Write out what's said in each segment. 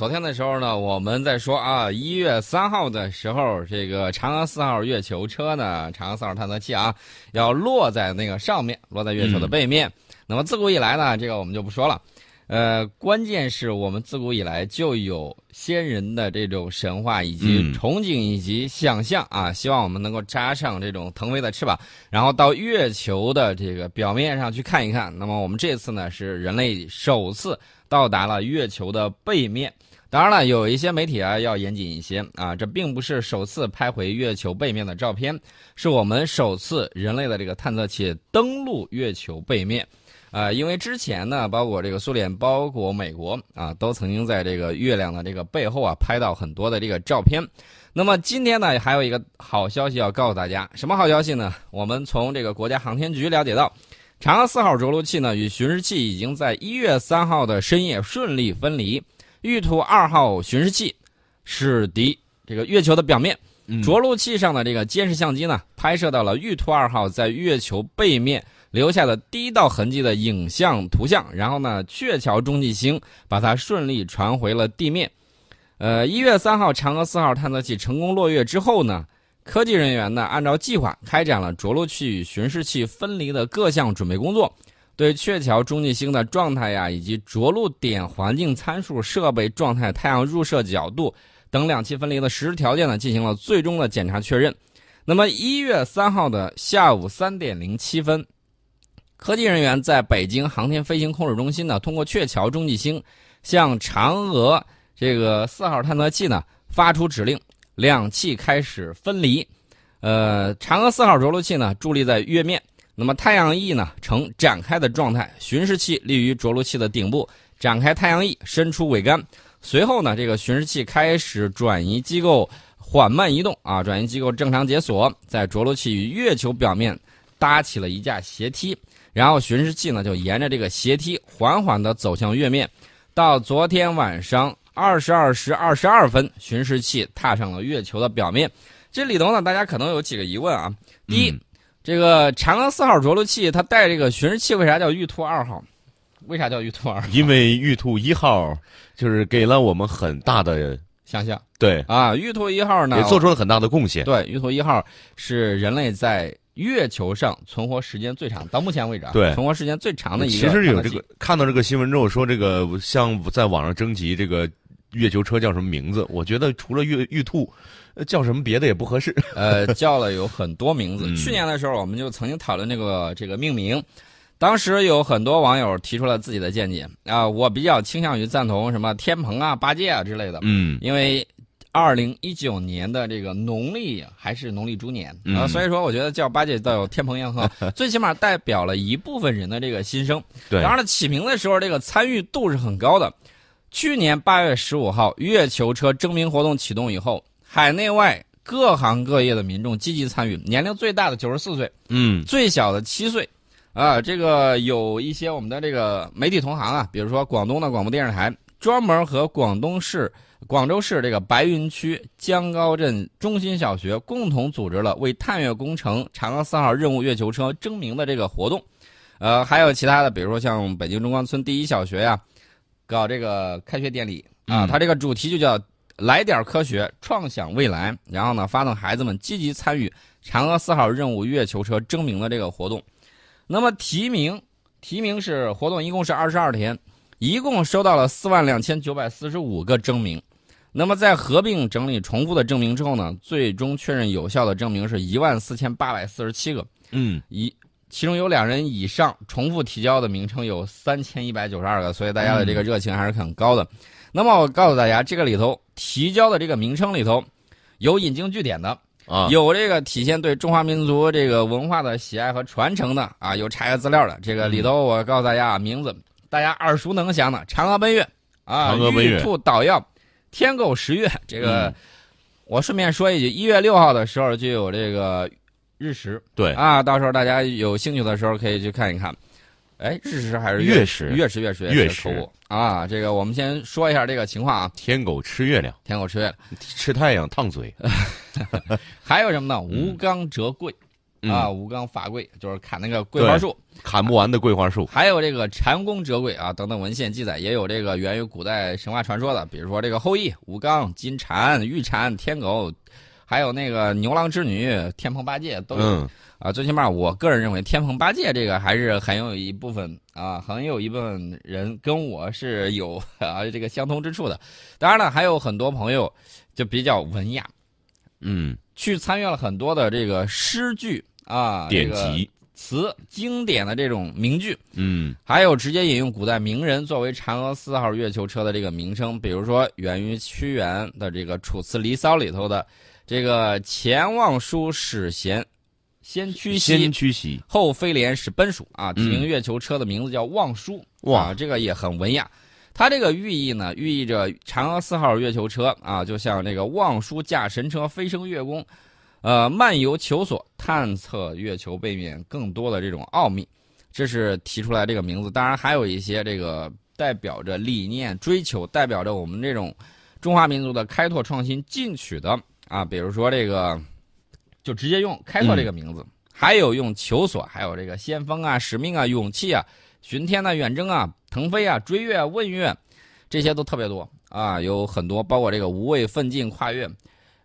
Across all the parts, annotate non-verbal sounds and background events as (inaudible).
昨天的时候呢，我们在说啊，一月三号的时候，这个嫦娥四号月球车呢，嫦娥四号探测器啊，要落在那个上面，落在月球的背面。那么自古以来呢，这个我们就不说了。呃，关键是我们自古以来就有先人的这种神话以及憧憬以及想象啊，希望我们能够扎上这种腾飞的翅膀，然后到月球的这个表面上去看一看。那么我们这次呢，是人类首次到达了月球的背面。当然了，有一些媒体啊要严谨一些啊，这并不是首次拍回月球背面的照片，是我们首次人类的这个探测器登陆月球背面。呃，因为之前呢，包括这个苏联，包括美国啊，都曾经在这个月亮的这个背后啊拍到很多的这个照片。那么今天呢，还有一个好消息要告诉大家，什么好消息呢？我们从这个国家航天局了解到，嫦娥四号着陆器呢与巡视器已经在一月三号的深夜顺利分离。玉兔二号巡视器驶抵这个月球的表面，着陆器上的这个监视相机呢拍摄到了玉兔二号在月球背面。留下的第一道痕迹的影像图像，然后呢，鹊桥中继星把它顺利传回了地面。呃，一月三号，嫦娥四号探测器成功落月之后呢，科技人员呢按照计划开展了着陆器与巡视器分离的各项准备工作，对鹊桥中继星的状态呀，以及着陆点环境参数、设备状态、太阳入射角度等两器分离的实时条件呢，进行了最终的检查确认。那么一月三号的下午三点零七分。科技人员在北京航天飞行控制中心呢，通过鹊桥中继星向嫦娥这个四号探测器呢发出指令，两器开始分离。呃，嫦娥四号着陆器呢伫立在月面，那么太阳翼呢呈展开的状态，巡视器立于着陆器的顶部，展开太阳翼，伸出桅杆。随后呢，这个巡视器开始转移机构，缓慢移动啊，转移机构正常解锁，在着陆器与月球表面搭起了一架斜梯。然后巡视器呢就沿着这个斜梯缓缓地走向月面，到昨天晚上二十二时二十二分，巡视器踏上了月球的表面。这里头呢，大家可能有几个疑问啊。第一，这个嫦娥四号着陆器它带这个巡视器，为啥叫玉兔二号？为啥叫玉兔二号？因为玉兔一号就是给了我们很大的想象。对啊，玉兔一号呢也做出了很大的贡献。对，玉兔一号是人类在。月球上存活时间最长，到目前为止啊，对，存活时间最长的一个。其实有这个看到这个新闻之后，说这个像在网上征集这个月球车叫什么名字？我觉得除了月玉兔，叫什么别的也不合适。(laughs) 呃，叫了有很多名字。去年的时候，我们就曾经讨论这个这个命名，当时有很多网友提出了自己的见解啊，我比较倾向于赞同什么天蓬啊、八戒啊之类的。嗯，因为。二零一九年的这个农历还是农历猪年啊，所以说我觉得叫八戒倒有天蓬阳鹤，(laughs) 最起码代表了一部分人的这个心声。对，当然了，起名的时候这个参与度是很高的。去年八月十五号，月球车征名活动启动以后，海内外各行各业的民众积极参与，年龄最大的九十四岁，嗯，最小的七岁，啊，这个有一些我们的这个媒体同行啊，比如说广东的广播电视台，专门和广东市。广州市这个白云区江高镇中心小学共同组织了为探月工程嫦娥四号任务月球车征名的这个活动，呃，还有其他的，比如说像北京中关村第一小学呀，搞这个开学典礼啊，它这个主题就叫“来点科学，创想未来”，然后呢，发动孩子们积极参与嫦娥四号任务月球车征名的这个活动。那么提名，提名是活动一共是二十二天，一共收到了四万两千九百四十五个征名。那么在合并整理重复的证明之后呢，最终确认有效的证明是一万四千八百四十七个。嗯，一其中有两人以上重复提交的名称有三千一百九十二个，所以大家的这个热情还是很高的。那么我告诉大家，这个里头提交的这个名称里头，有引经据典的啊，有这个体现对中华民族这个文化的喜爱和传承的啊，有查阅资料的。这个里头我告诉大家啊，名字大家耳熟能详的嫦娥奔月啊，玉兔捣药。天狗食月，这个我顺便说一句，一月六号的时候就有这个日食，对啊，到时候大家有兴趣的时候可以去看一看。哎，日食还是月食？月食，月食，月食啊！这个我们先说一下这个情况啊。天狗吃月亮，天狗吃月亮，吃太阳烫嘴。(laughs) 还有什么呢？吴刚折桂，啊，嗯吴刚伐桂就是砍那个桂花树，砍不完的桂花树。还有这个蟾宫折桂啊等等文献记载，也有这个源于古代神话传说的，比如说这个后羿、吴刚、金蟾、玉蟾、天狗，还有那个牛郎织女、天蓬八戒都有。嗯啊，最起码我个人认为天蓬八戒这个还是很有一部分啊，很有一部分人跟我是有 (laughs) 啊这个相通之处的。当然了，还有很多朋友就比较文雅，嗯，去参阅了很多的这个诗句啊、典这个籍。词、经典的这种名句，嗯还有直接引用古代名人作为嫦娥四号月球车的这个名称，比如说源于屈原的这个《楚辞离骚》里头的这个“前望舒使贤，先驱兮先，驱袭。后飞廉使奔属”啊，嗯停月球车的名字叫望舒，哇啊，这个也很文雅。它这个寓意呢，寓意着嫦娥四号月球车啊，就像这个望舒驾神车飞升月宫，呃，漫游求索，探测月球背面更多的这种奥秘，这是提出来这个名字。当然，还有一些这个代表着理念追求，代表着我们这种中华民族的开拓创新进取的啊，比如说这个，就直接用开拓这个名字，还有用求索，还有这个先锋啊、使命啊、勇气啊、巡天啊、远征啊、腾飞啊、追月啊、问月，这些都特别多啊，有很多，包括这个无畏奋进、跨越。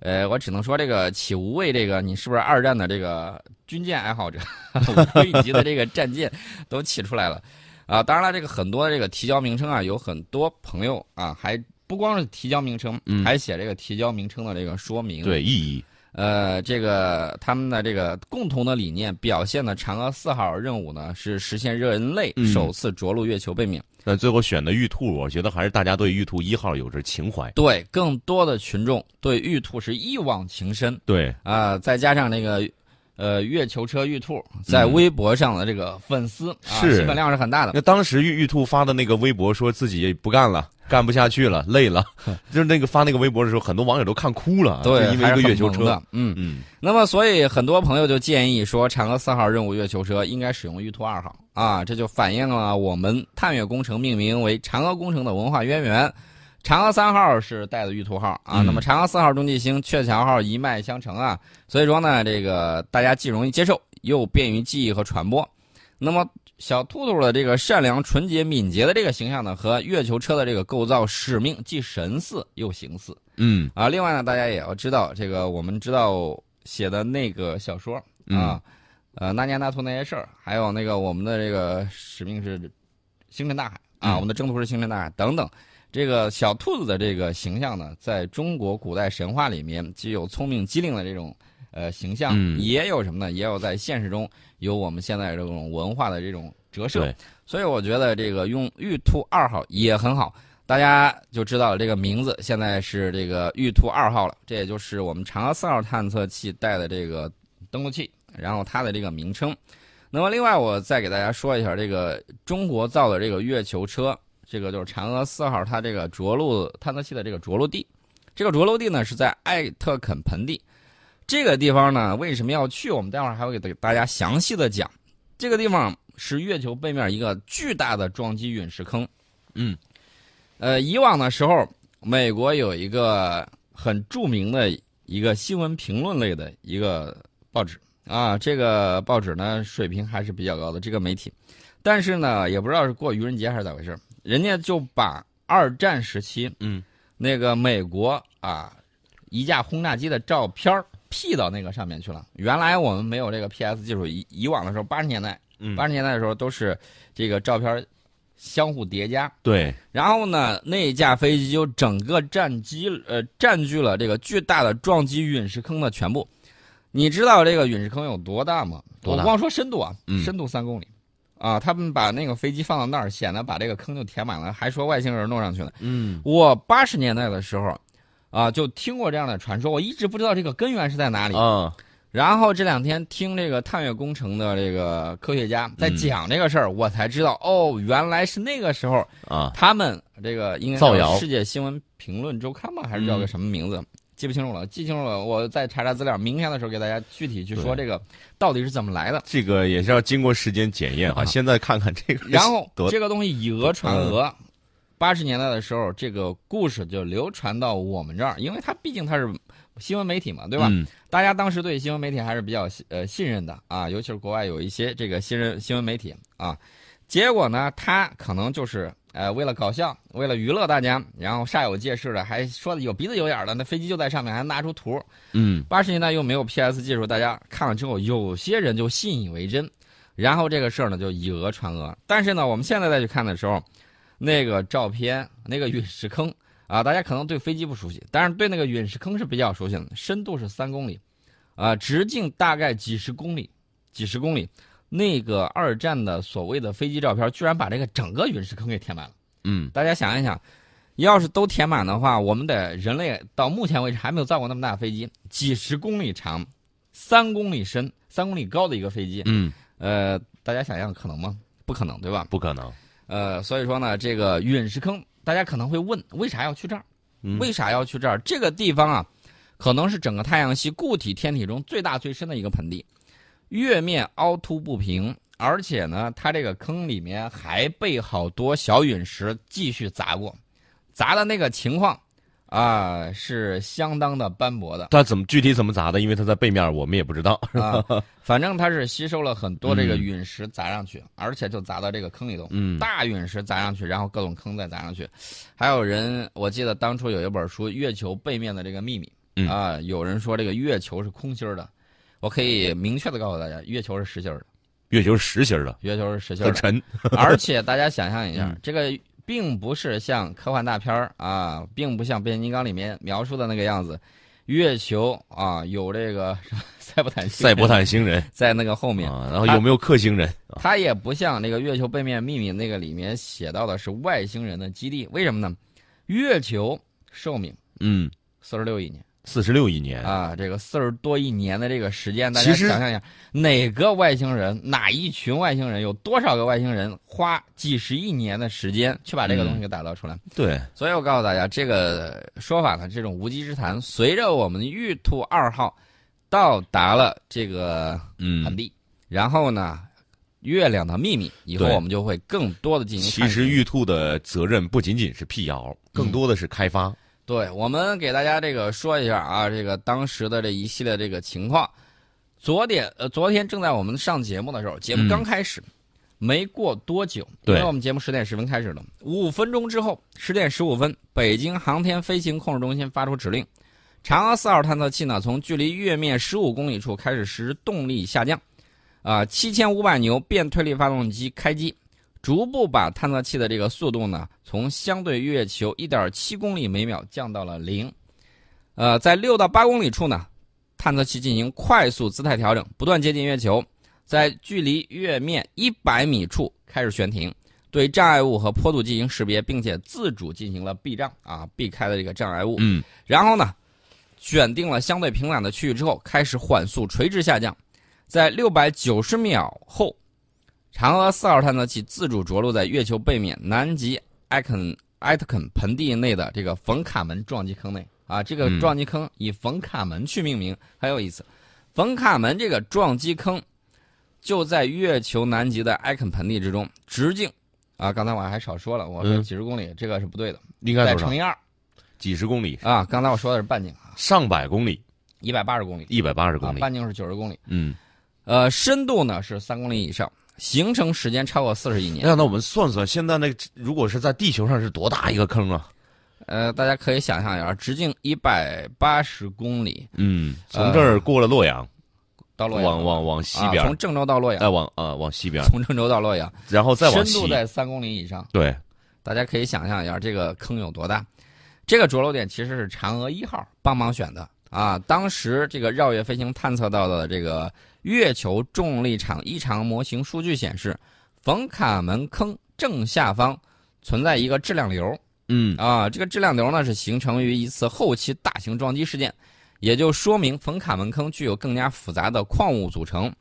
呃，我只能说这个起无畏，这个你是不是二战的这个军舰爱好者？(laughs) 五颗级的这个战舰都起出来了啊！当然了，这个很多这个提交名称啊，有很多朋友啊，还不光是提交名称，嗯还写这个提交名称的这个说明。对，意义。呃，这个他们的这个共同的理念表现的嫦娥四号任务呢，是实现人类嗯首次着陆月球背面。但最后选的玉兔，我觉得还是大家对玉兔一号有着情怀。对，更多的群众对玉兔是一往情深对，啊、再加上那个。呃，月球车玉兔在微博上的这个粉丝、啊，嗯是新粉量是很大的。那当时玉玉兔发的那个微博，说自己不干了，(laughs) 干不下去了，累了，(laughs) 就是那个发那个微博的时候，很多网友都看哭了，对，因为一个月球车嗯。嗯那么，所以很多朋友就建议说，嫦娥四号任务月球车应该使用玉兔二号啊，这就反映了我们探月工程命名为嫦娥工程的文化渊源。嫦娥三号是带的玉兔号啊，嗯那么嫦娥四号中继星、鹊桥号一脉相承啊，所以说呢，这个大家既容易接受，又便于记忆和传播。那么小兔兔的这个善良、纯洁、敏捷的这个形象呢，和月球车的这个构造使命既神似又形似。嗯啊，另外呢，大家也要知道，这个我们知道写的那个小说啊，呃，那年那兔那些事儿，还有那个我们的这个使命是星辰大海啊，嗯我们的征途是星辰大海等等。这个小兔子的这个形象呢，在中国古代神话里面，既有聪明机灵的这种呃形象，嗯也有什么呢？也有在现实中有我们现在这种文化的这种折射。所以我觉得这个用玉兔二号也很好，大家就知道了这个名字现在是这个玉兔二号了，这也就是我们嫦娥四号探测器带的这个登陆器，然后它的这个名称。那么另外我再给大家说一下这个中国造的这个月球车，这个就是嫦娥四号它这个着陆探测器的这个着陆地，这个着陆地呢是在艾特肯盆地。这个地方呢，为什么要去？我们待会儿还会给大家详细的讲。这个地方是月球背面一个巨大的撞击陨石坑。嗯，呃，以往的时候，美国有一个很著名的一个新闻评论类的一个报纸啊，这个报纸呢水平还是比较高的这个媒体，但是呢，也不知道是过愚人节还是咋回事，人家就把二战时期嗯那个美国啊一架轰炸机的照片儿 P 到那个上面去了。原来我们没有这个 PS 技术，以以往的时候，八十年代嗯八十年代的时候都是这个照片相互叠加，对，然后呢，那架飞机就整个占机呃占据了这个巨大的撞击陨石坑的全部。你知道这个陨石坑有多大吗？大我光说深度啊，嗯深度三公里。啊，他们把那个飞机放到那儿，显得把这个坑就填满了，还说外星人弄上去了。嗯我八十年代的时候，啊，就听过这样的传说，我一直不知道这个根源是在哪里。嗯，然后这两天听这个探月工程的这个科学家在嗯讲这个事儿，我才知道哦，原来是那个时候啊，他们这个应该造谣世界新闻评论周刊吧，还是叫个什么名字？记不清楚了，记清楚了，我再查查资料，明天的时候给大家具体去说这个到底是怎么来的。这个也是要经过时间检验啊。啊现在看看这个，然后这个东西以讹传讹，八十年代的时候，这个故事就流传到我们这儿，因为它毕竟它是新闻媒体嘛，对吧？嗯大家当时对新闻媒体还是比较呃信任的啊，尤其是国外有一些这个新人新闻媒体啊。结果呢，他可能就是呃为了搞笑，为了娱乐大家，然后煞有介事的，还说的有鼻子有眼的，那飞机就在上面，还拿出图。嗯八十年代又没有 PS 技术，大家看了之后，有些人就信以为真，然后这个事儿呢就以讹传讹。但是呢，我们现在再去看的时候，那个照片，那个陨石坑啊，大家可能对飞机不熟悉，但是对那个陨石坑是比较熟悉的，深度是三公里，啊，直径大概几十公里，几十公里。那个二战的所谓的飞机照片，居然把这个整个陨石坑给填满了。嗯大家想一想，要是都填满的话，我们的人类到目前为止还没有造过那么大的飞机，几十公里长，三公里深、三公里高的一个飞机，嗯，呃，大家想象可能吗？不可能，对吧？不可能。呃，所以说呢，这个陨石坑，大家可能会问，为啥要去这儿？嗯为啥要去这儿？这个地方啊，可能是整个太阳系固体天体中最大最深的一个盆地，月面凹凸不平，而且呢，它这个坑里面还被好多小陨石继续砸过，砸的那个情况啊、是相当的斑驳的。它怎么具体怎么砸的？因为它在背面，我们也不知道。啊，(laughs) 反正它是吸收了很多这个嗯陨石砸上去，而且就砸到这个坑里头。嗯大陨石砸上去，然后各种坑再砸上去。还有人，我记得当初有一本书《月球背面的这个秘密》嗯啊，有人说这个月球是空心儿的，我可以明确的告诉大家，月球是实心儿的，月球是实心儿的，月球是实心儿的。很沉。(laughs) 而且大家想象一下嗯，这个并不是像科幻大片儿啊，并不像变形金刚里面描述的那个样子。月球啊，有这个什么赛博坦星人赛博坦星人在那个后面，啊，然后有没有克星人？啊它也不像那个月球背面秘密那个里面写到的是外星人的基地，为什么呢？月球寿命嗯，四十六亿年四十六亿年。啊，这个四十多亿年的这个时间，大家想象一下，哪个外星人，哪一群外星人，有多少个外星人花几十亿年的时间去把这个东西给打造出来？对，所以我告诉大家，这个说法呢，这种无稽之谈，随着我们玉兔二号到达了这个盆嗯，地，然后呢，月亮的秘密，以后我们就会更多的进行其实玉兔的责任不仅仅是辟谣，更多的是开发。对我们给大家这个说一下啊，这个当时的这一系列这个情况。昨天呃，昨天正在我们上节目的时候，节目嗯刚开始，没过多久，因对为我们节目十点十分开始的，五分钟之后，十点十五分，北京航天飞行控制中心发出指令，嫦娥四号探测器呢从距离月面十五公里处开始实施动力下降，啊，七千五百牛变推力发动机开机，逐步把探测器的这个速度呢，从相对月球一点七公里每秒降到了零。呃，在六到八公里处呢，探测器进行快速姿态调整，不断接近月球，在距离月面一百米处开始悬停，对障碍物和坡度进行识别，并且自主进行了避障啊，避开了这个障碍物。嗯，然后呢，选定了相对平坦的区域之后，开始缓速垂直下降，在六百九十秒后，嫦娥四号探测器自主着陆在月球背面南极艾肯艾特肯盆地内的这个冯卡门撞击坑内。啊，这个嗯。撞击坑以冯卡门去命名，很有意思。冯卡门这个撞击坑就在月球南极的艾肯盆地之中，直径。啊，刚才我还少说了，我说嗯。几十公里，这个是不对的，应该再乘？以二。几十公里，啊，刚才我说的是半径啊，上百公里，一百八十公里。一百八十啊公，里。半径是九十公里，嗯，呃，深度呢是三公里以上，形成时间超过四十亿年。那那我们算算，现在那个如果是在地球上是多大一个坑啊？呃，大家可以想象一下，直径一百八十公里嗯，从这儿过了洛阳，到洛阳，往往往西边啊，，从郑州到洛阳，再往啊往西边，从郑州到洛阳，然后再往西深度。在三公里以上。对，大家可以想象一下这个坑有多大。这个着陆点其实是嫦娥一号帮忙选的啊。当时这个绕月飞行探测到的这个月球重力场异常模型数据显示，冯卡门坑正下方存在一个质量流嗯啊。这个质量流呢是形成于一次后期大型撞击事件，也就说明冯卡门坑具有更加复杂的矿物组成。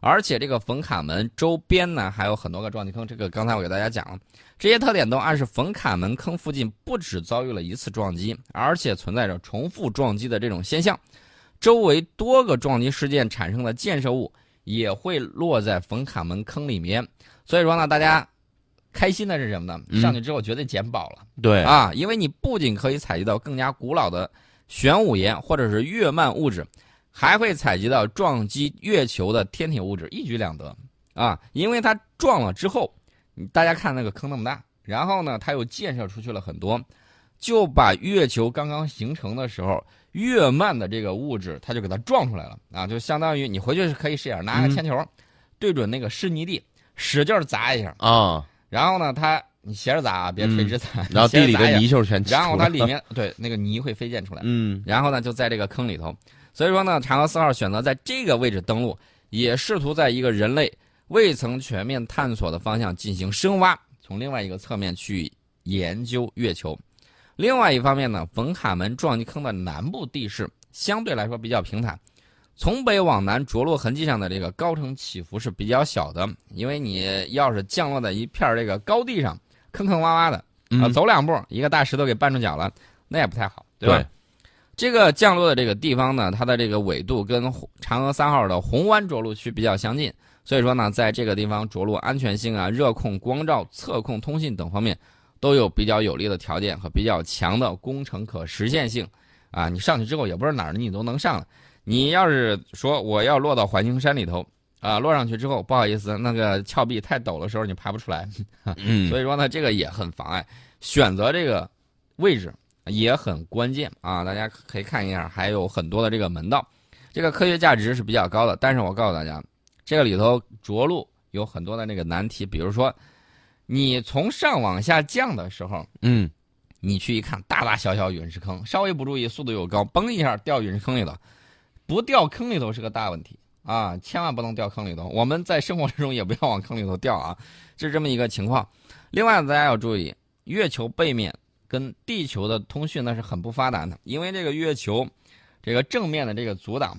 而且这个冯卡门周边呢还有很多个撞击坑，这个刚才我给大家讲了，这些特点都暗示冯卡门坑附近不止遭遇了一次撞击，而且存在着重复撞击的这种现象。周围多个撞击事件产生的建设物也会落在冯卡门坑里面。所以说呢，大家开心的是什么呢？嗯上去之后绝对捡宝了。对，啊，因为你不仅可以采集到更加古老的玄武岩或者是月幔物质，还会采集到撞击月球的天体物质，一举两得啊！因为它撞了之后，大家看那个坑那么大，然后呢，它又建设出去了很多，就把月球刚刚形成的时候月幔的这个物质，它就给它撞出来了。啊！就相当于你回去是可以试一下，拿个嗯。铅球、对准那个湿泥地，使劲砸一下，啊，然后呢，它你斜着砸啊，别垂直砸，(laughs) 然后地里的泥鳅全然后它里面对那个泥会飞溅出来，嗯。然后呢就在这个坑里头，所以说呢，嫦娥四号选择在这个位置登陆，也试图在一个人类未曾全面探索的方向进行深挖，从另外一个侧面去研究月球。另外一方面呢，冯卡门撞击坑的南部地势相对来说比较平坦，从北往南着陆痕迹上的这个高程起伏是比较小的，因为你要是降落在一片这个高地上，坑坑洼洼的。啊，嗯走两步，一个大石头给绊住脚了，那也不太好，对吧？对这个降落的这个地方呢，它的这个纬度跟嫦娥三号的红湾着陆区比较相近，所以说呢，在这个地方着陆安全性啊、热控、光照、测控、通信等方面都有比较有利的条件和比较强的工程可实现性。啊，你上去之后也不是哪儿你都能上的。你要是说我要落到环形山里头，啊，落上去之后不好意思，那个峭壁太陡的时候你爬不出来，(laughs) 嗯，所以说呢，这个也很妨碍。选择这个位置也很关键啊！大家可以看一下，还有很多的这个门道，这个科学价值是比较高的。但是我告诉大家，这个里头着陆有很多的那个难题，比如说，你从上往下降的时候，嗯你去一看，大大小小陨石坑，稍微不注意，速度又高，嘣一下掉陨石坑里了，不掉坑里头是个大问题啊！千万不能掉坑里头。我们在生活之中也不要往坑里头掉啊，是这么一个情况。另外，大家要注意，月球背面跟地球的通讯那是很不发达的，因为这个月球这个正面的这个阻挡，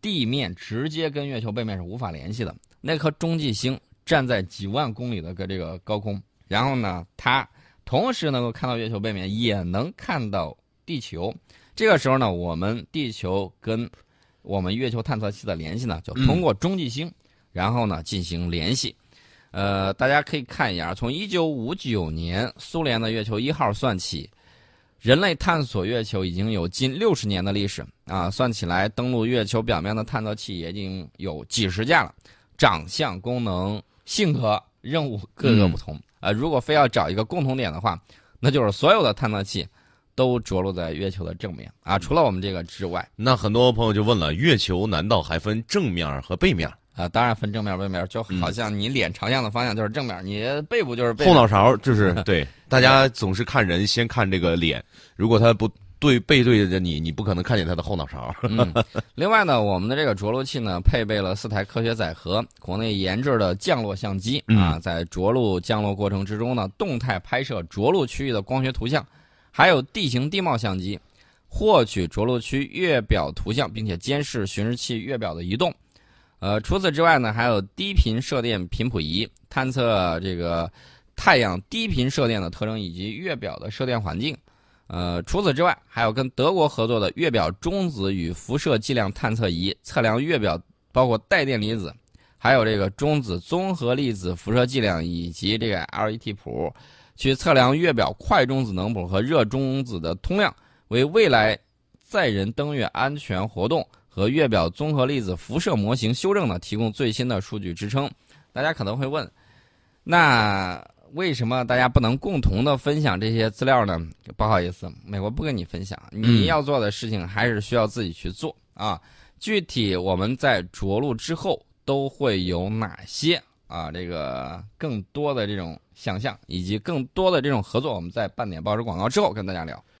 地面直接跟月球背面是无法联系的。那颗中继星站在几万公里的个这个高空，然后呢，它同时能够看到月球背面，也能看到地球。这个时候呢，我们地球跟我们月球探测器的联系呢，就通过中继星，然后呢进行联系。呃，大家可以看一下，从一九五九年苏联的月球一号算起，人类探索月球已经有近六十年的历史啊！算起来，登陆月球表面的探测器也已经有几十架了，长相、功能、性格、任务各个不同。呃，如果非要找一个共同点的话，那就是所有的探测器都着陆在月球的正面啊，除了我们这个之外。那很多朋友就问了，月球难道还分正面和背面？啊，当然分正面、背面，就好像你脸朝向的方向就是正面，你背部就是背面。后脑勺就是对，大家总是看人先看这个脸，如果他不对背对着你，你不可能看见他的后脑勺。嗯，另外呢，我们的这个着陆器呢，配备了四台科学载荷，国内研制的降落相机啊，在着陆降落过程之中呢，动态拍摄着陆区域的光学图像，还有地形地貌相机，获取着陆区月表图像，并且监视巡视器月表的移动。呃，除此之外呢，还有低频射电频谱仪，探测这个太阳低频射电的特征以及月表的射电环境。呃，除此之外，还有跟德国合作的月表中子与辐射剂量探测仪，测量月表包括带电离子，还有这个中子综合粒子辐射剂量以及这个 LET 谱，去测量月表快中子能谱和热中子的通量，为未来载人登月安全活动和月表综合粒子辐射模型修正呢提供最新的数据支撑。大家可能会问，那为什么大家不能共同的分享这些资料呢？不好意思，美国不跟你分享，你要做的事情还是需要自己去做啊。具体我们在着陆之后都会有哪些啊？这个更多的这种想象以及更多的这种合作，我们在半点报纸广告之后跟大家聊。